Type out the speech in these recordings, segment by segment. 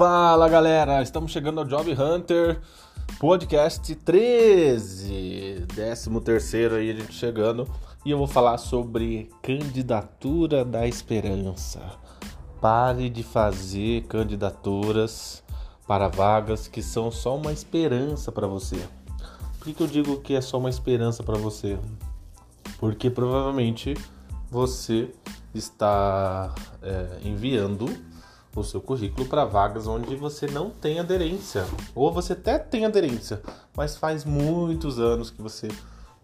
Fala galera, estamos chegando ao Job Hunter Podcast 13, 13 terceiro aí a gente chegando e eu vou falar sobre candidatura da esperança. Pare de fazer candidaturas para vagas que são só uma esperança para você. Por que, que eu digo que é só uma esperança para você? Porque provavelmente você está é, enviando o seu currículo para vagas onde você não tem aderência, ou você até tem aderência, mas faz muitos anos que você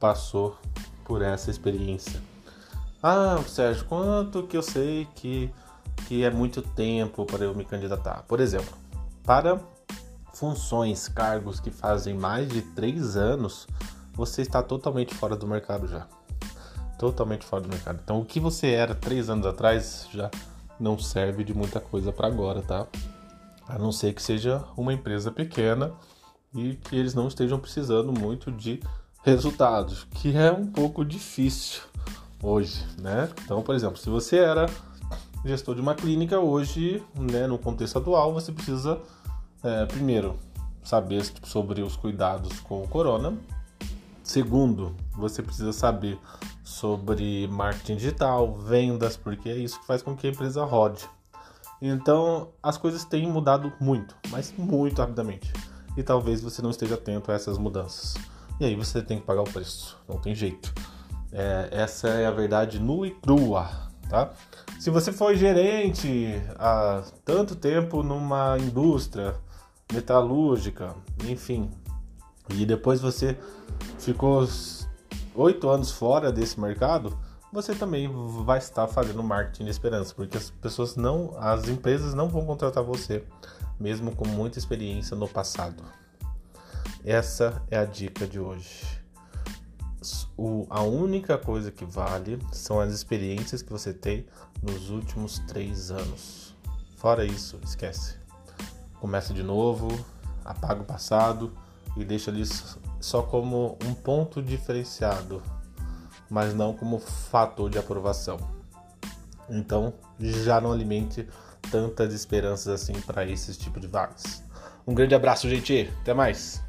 passou por essa experiência. Ah, Sérgio, quanto que eu sei que, que é muito tempo para eu me candidatar? Por exemplo, para funções, cargos que fazem mais de três anos, você está totalmente fora do mercado já. Totalmente fora do mercado. Então, o que você era três anos atrás já não serve de muita coisa para agora, tá? A não ser que seja uma empresa pequena e que eles não estejam precisando muito de resultados, que é um pouco difícil hoje, né? Então, por exemplo, se você era gestor de uma clínica hoje, né, no contexto atual, você precisa é, primeiro saber sobre os cuidados com o corona. Segundo, você precisa saber sobre marketing digital, vendas, porque é isso que faz com que a empresa rode. Então, as coisas têm mudado muito, mas muito rapidamente. E talvez você não esteja atento a essas mudanças. E aí você tem que pagar o preço, não tem jeito. É, essa é a verdade nua e crua, tá? Se você foi gerente há tanto tempo numa indústria metalúrgica, enfim, e depois você ficou oito anos fora desse mercado, você também vai estar fazendo marketing de esperança, porque as pessoas não, as empresas não vão contratar você, mesmo com muita experiência no passado. Essa é a dica de hoje. O, a única coisa que vale são as experiências que você tem nos últimos três anos. Fora isso, esquece. Começa de novo, apaga o passado e deixa ali só como um ponto diferenciado, mas não como fator de aprovação. Então, já não alimente tantas esperanças assim para esse tipo de vagas. Um grande abraço, gente. Até mais.